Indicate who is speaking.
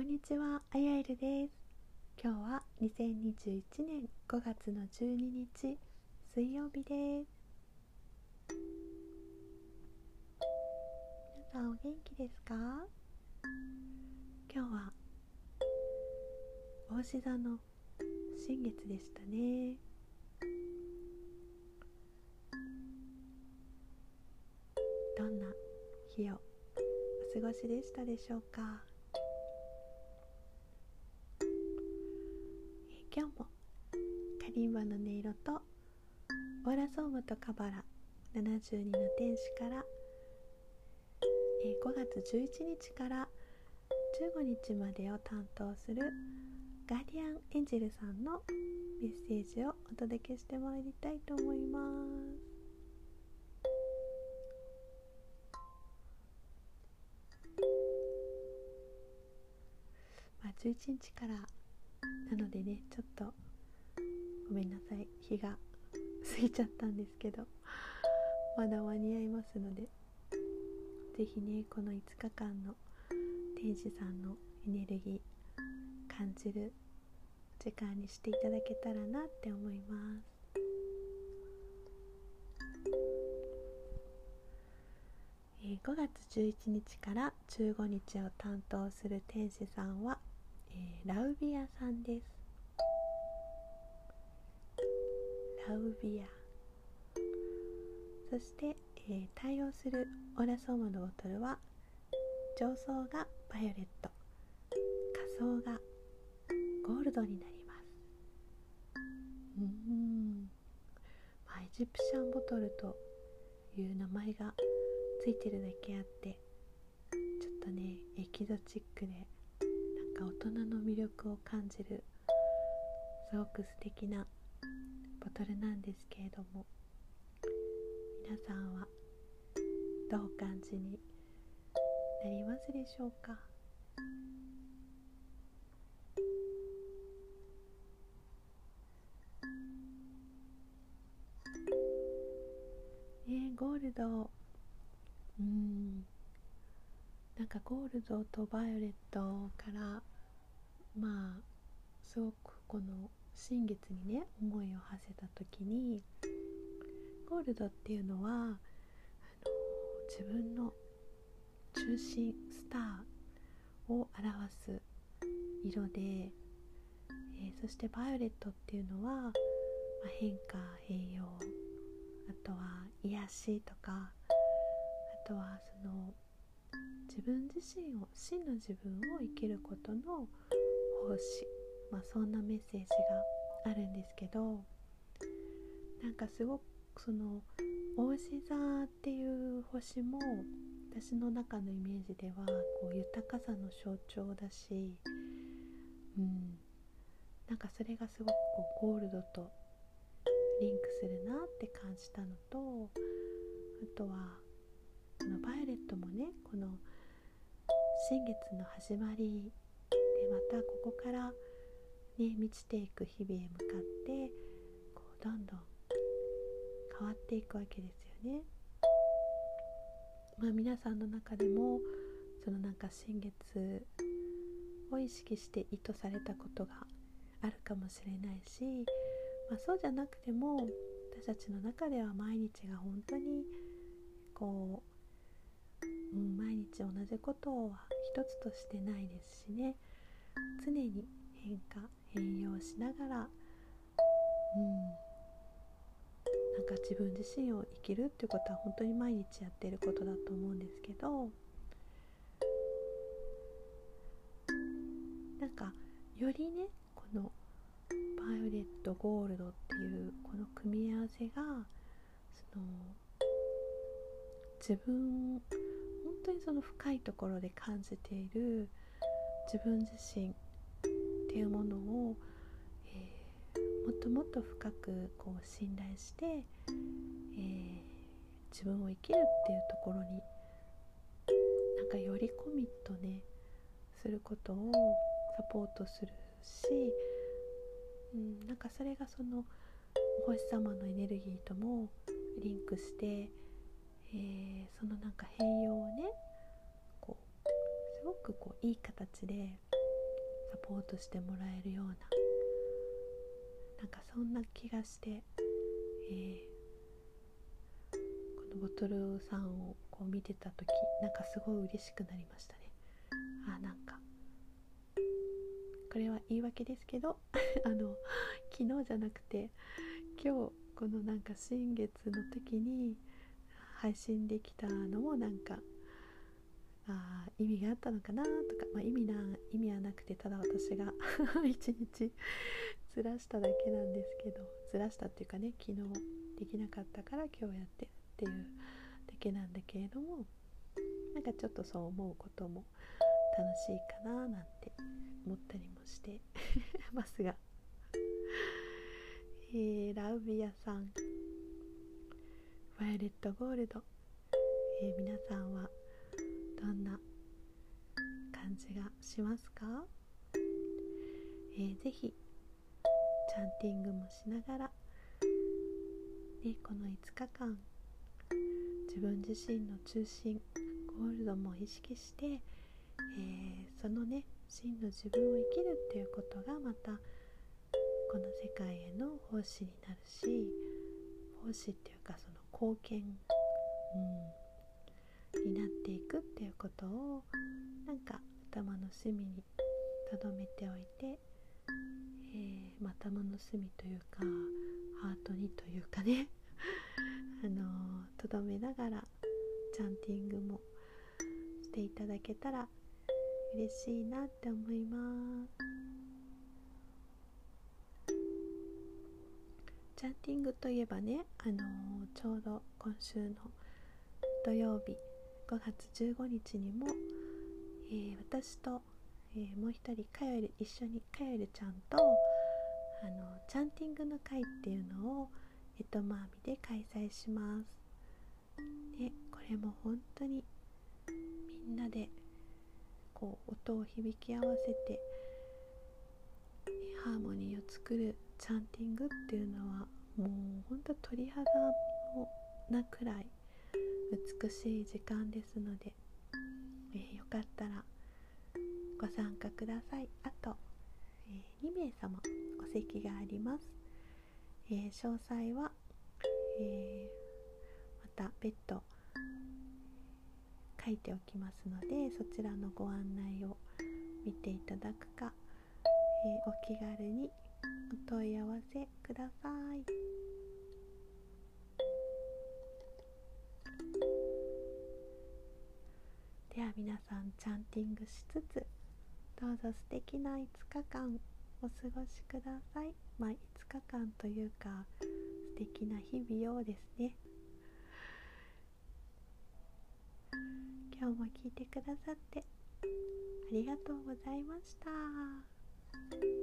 Speaker 1: こんにちは、あやえるです。今日は2021年5月の12日水曜日です。皆さんお元気ですか？今日は大志座の新月でしたね。どんな日をお過ごしでしたでしょうか？今日もカリンバの音色とオーラソームとカバラ72の天使からえ5月11日から15日までを担当するガーディアンエンジェルさんのメッセージをお届けしてまいりたいと思います。11日からなのでねちょっとごめんなさい。日が過ぎちゃったんですけどまだ間に合いますので是非ねこの5日間の天使さんのエネルギー感じる時間にしていただけたらなって思います。5月11日から15日を担当する天使さんはえー、ラウビアさんです。ラウビア。そして、えー、対応するオラソーマのボトルは上層がバイオレット。下層がゴールドになります。うん。まあエジプシャンボトルという名前がついてるだけあってちょっとねエキゾチックでか大人の魅力を感じるすごく素敵なボトルなんですけれども皆さんはどう感じになりますでしょうか？ねゴールド。うん。なんかゴールドとバイオレットからまあすごくこの新月にね思いを馳せた時にゴールドっていうのはあの自分の中心スターを表す色で、えー、そしてバイオレットっていうのは、まあ、変化変容あとは癒しとかあとはその自分自身を真の自分を生きることの奉仕、まあ、そんなメッセージがあるんですけどなんかすごくその大志座っていう星も私の中のイメージではこう豊かさの象徴だし、うん、なんかそれがすごくこうゴールドとリンクするなって感じたのとあとはこのバイオレットもねこの新月の始まりまたここからね満ちていく日々へ向かってこうどんどん変わっていくわけですよね。まあ皆さんの中でもそのなんか新月を意識して意図されたことがあるかもしれないし、まあ、そうじゃなくても私たちの中では毎日が本当にこううん、毎日同じことは一つとしてないですしね常に変化変容しながら、うん、なんか自分自身を生きるっていうことは本当に毎日やってることだと思うんですけどなんかよりねこのバイオレットゴールドっていうこの組み合わせがその自分本当にその深いところで感じている自分自身っていうものを、えー、もっともっと深くこう信頼して、えー、自分を生きるっていうところになんかよりコミットねすることをサポートするし、うん、なんかそれがそのお星様のエネルギーともリンクしてえー、そのなんか変容をねすごくこういい形でサポートしてもらえるようななんかそんな気がして、えー、このボトルさんをこう見てた時なんかすごい嬉しくなりましたね。あなんかこれは言い訳ですけど あの昨日じゃなくて今日このなんか新月の時に配信できたのもなんかあ意味があったのかなとか、まあ、意味な意味はなくてただ私が 一日ずらしただけなんですけどずらしたっていうかね昨日できなかったから今日やってっていうだけなんだけれどもなんかちょっとそう思うことも楽しいかななんて思ったりもして ますが、えー、ラウビアさん。バイオレットゴールド、えー、皆さんはどんな感じがしますか、えー、ぜひチャンティングもしながら、ね、この5日間自分自身の中心ゴールドも意識して、えー、そのね真の自分を生きるっていうことがまたこの世界への奉仕になるし奉仕っていうかその貢献、うん、になっていくっていうことをなんか頭の隅に留めておいて、えーまあ、頭の隅というかハートにというかね。あのとどめながらチャンティングもしていただけたら嬉しいなって思います。チャンティングといえばね、あのちょうど今週の土曜日5月15日にも、えー、私と、えー、もう一人カヨエル一緒にカヨエルちゃんとあのチャンティングの会っていうのをえとまみで開催します。でこれも本当にみんなでこう音を響き合わせてハーモニーを作るチャンティングっていうのはもうほんと鳥肌もなくらい。美しい時間ですので、えー、よかったらご参加くださいあと、えー、2名様お席がありますえー、詳細は、えー、また別途書いておきますのでそちらのご案内を見ていただくか、えー、お気軽にお問い合わせください。皆さんチャンティングしつつどうぞ素敵な5日間お過ごしください。まあ、5日間というか素敵な日々をですね。今日も聞いてくださってありがとうございました。